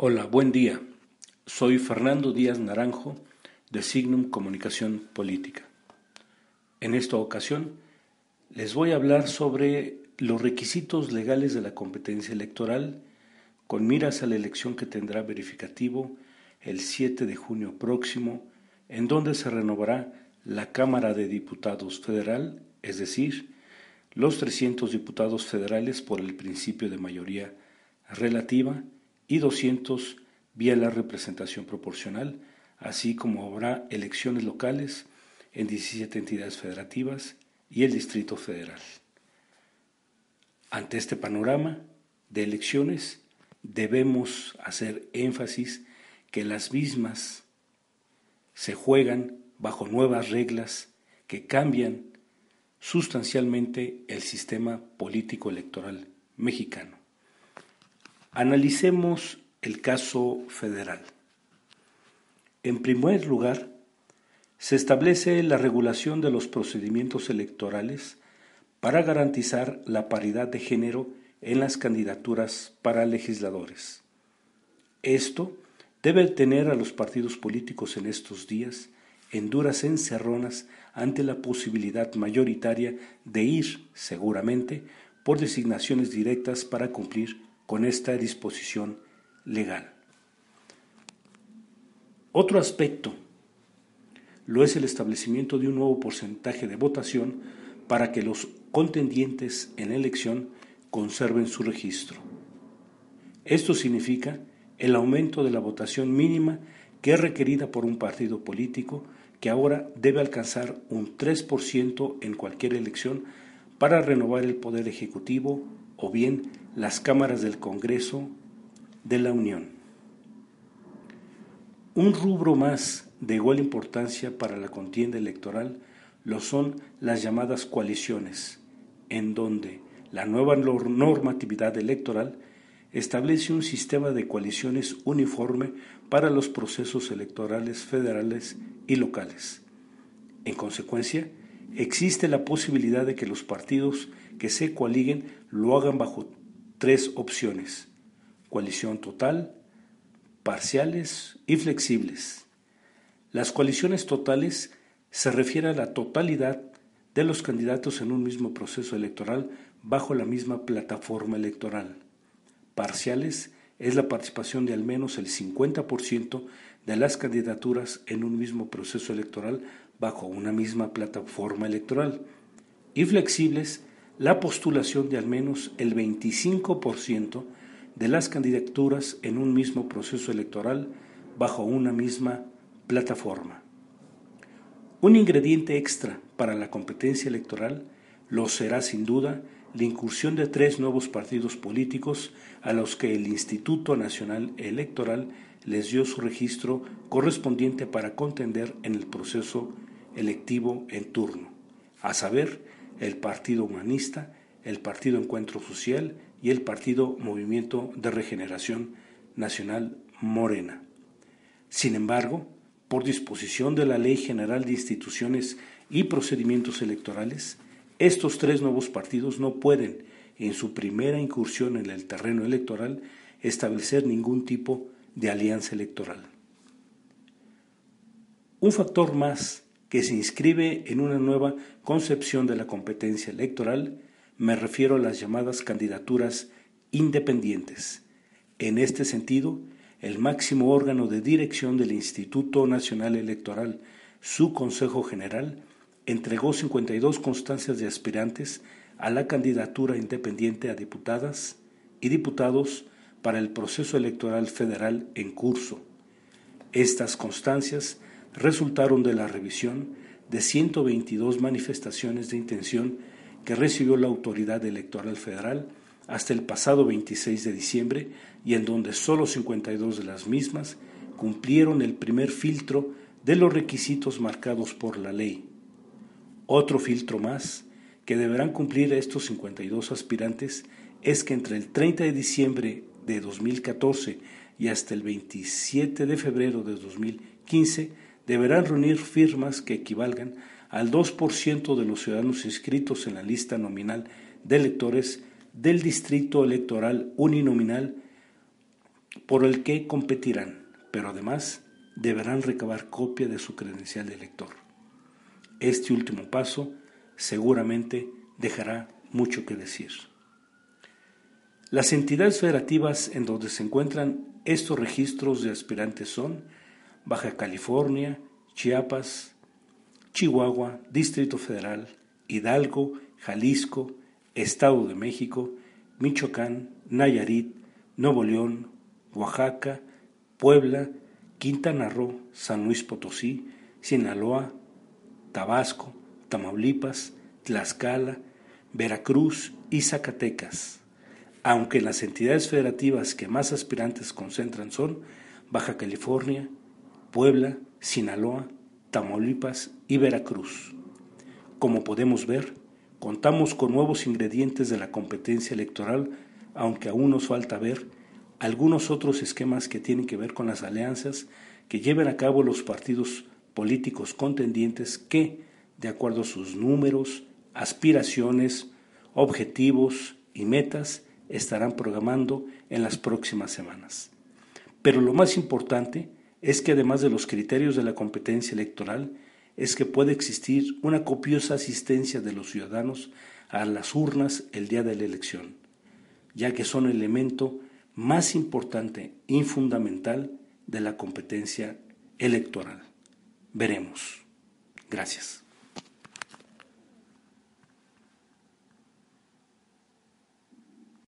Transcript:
Hola, buen día. Soy Fernando Díaz Naranjo de Signum Comunicación Política. En esta ocasión les voy a hablar sobre los requisitos legales de la competencia electoral con miras a la elección que tendrá verificativo el 7 de junio próximo, en donde se renovará la Cámara de Diputados Federal, es decir, los 300 diputados federales por el principio de mayoría relativa, y 200 vía la representación proporcional, así como habrá elecciones locales en 17 entidades federativas y el Distrito Federal. Ante este panorama de elecciones, debemos hacer énfasis que las mismas se juegan bajo nuevas reglas que cambian sustancialmente el sistema político electoral mexicano. Analicemos el caso federal. En primer lugar, se establece la regulación de los procedimientos electorales para garantizar la paridad de género en las candidaturas para legisladores. Esto debe tener a los partidos políticos en estos días en duras encerronas ante la posibilidad mayoritaria de ir, seguramente, por designaciones directas para cumplir con esta disposición legal. Otro aspecto lo es el establecimiento de un nuevo porcentaje de votación para que los contendientes en elección conserven su registro. Esto significa el aumento de la votación mínima que es requerida por un partido político que ahora debe alcanzar un 3% en cualquier elección para renovar el poder ejecutivo o bien las cámaras del Congreso de la Unión. Un rubro más de igual importancia para la contienda electoral lo son las llamadas coaliciones, en donde la nueva normatividad electoral establece un sistema de coaliciones uniforme para los procesos electorales federales y locales. En consecuencia, existe la posibilidad de que los partidos que se coaliguen lo hagan bajo tres opciones, coalición total, parciales y flexibles. Las coaliciones totales se refieren a la totalidad de los candidatos en un mismo proceso electoral bajo la misma plataforma electoral. Parciales es la participación de al menos el 50% de las candidaturas en un mismo proceso electoral bajo una misma plataforma electoral. Y flexibles la postulación de al menos el 25% de las candidaturas en un mismo proceso electoral bajo una misma plataforma. Un ingrediente extra para la competencia electoral lo será sin duda la incursión de tres nuevos partidos políticos a los que el Instituto Nacional Electoral les dio su registro correspondiente para contender en el proceso electivo en turno, a saber, el Partido Humanista, el Partido Encuentro Social y el Partido Movimiento de Regeneración Nacional Morena. Sin embargo, por disposición de la Ley General de Instituciones y Procedimientos Electorales, estos tres nuevos partidos no pueden, en su primera incursión en el terreno electoral, establecer ningún tipo de alianza electoral. Un factor más que se inscribe en una nueva concepción de la competencia electoral, me refiero a las llamadas candidaturas independientes. En este sentido, el máximo órgano de dirección del Instituto Nacional Electoral, su Consejo General, entregó 52 constancias de aspirantes a la candidatura independiente a diputadas y diputados para el proceso electoral federal en curso. Estas constancias resultaron de la revisión de 122 manifestaciones de intención que recibió la autoridad electoral federal hasta el pasado 26 de diciembre y en donde solo 52 de las mismas cumplieron el primer filtro de los requisitos marcados por la ley. Otro filtro más que deberán cumplir estos 52 aspirantes es que entre el 30 de diciembre de 2014 y hasta el 27 de febrero de 2015 deberán reunir firmas que equivalgan al 2% de los ciudadanos inscritos en la lista nominal de electores del distrito electoral uninominal por el que competirán, pero además deberán recabar copia de su credencial de elector. Este último paso seguramente dejará mucho que decir. Las entidades federativas en donde se encuentran estos registros de aspirantes son Baja California, Chiapas, Chihuahua, Distrito Federal, Hidalgo, Jalisco, Estado de México, Michoacán, Nayarit, Nuevo León, Oaxaca, Puebla, Quintana Roo, San Luis Potosí, Sinaloa, Tabasco, Tamaulipas, Tlaxcala, Veracruz y Zacatecas, aunque las entidades federativas que más aspirantes concentran son Baja California, Puebla, Sinaloa, Tamaulipas y Veracruz. Como podemos ver, Contamos con nuevos ingredientes de la competencia electoral, aunque aún nos falta ver algunos otros esquemas que tienen que ver con las alianzas que lleven a cabo los partidos políticos contendientes que, de acuerdo a sus números, aspiraciones, objetivos y metas, estarán programando en las próximas semanas. Pero lo más importante es que además de los criterios de la competencia electoral, es que puede existir una copiosa asistencia de los ciudadanos a las urnas el día de la elección, ya que son el elemento más importante y fundamental de la competencia electoral. Veremos. Gracias.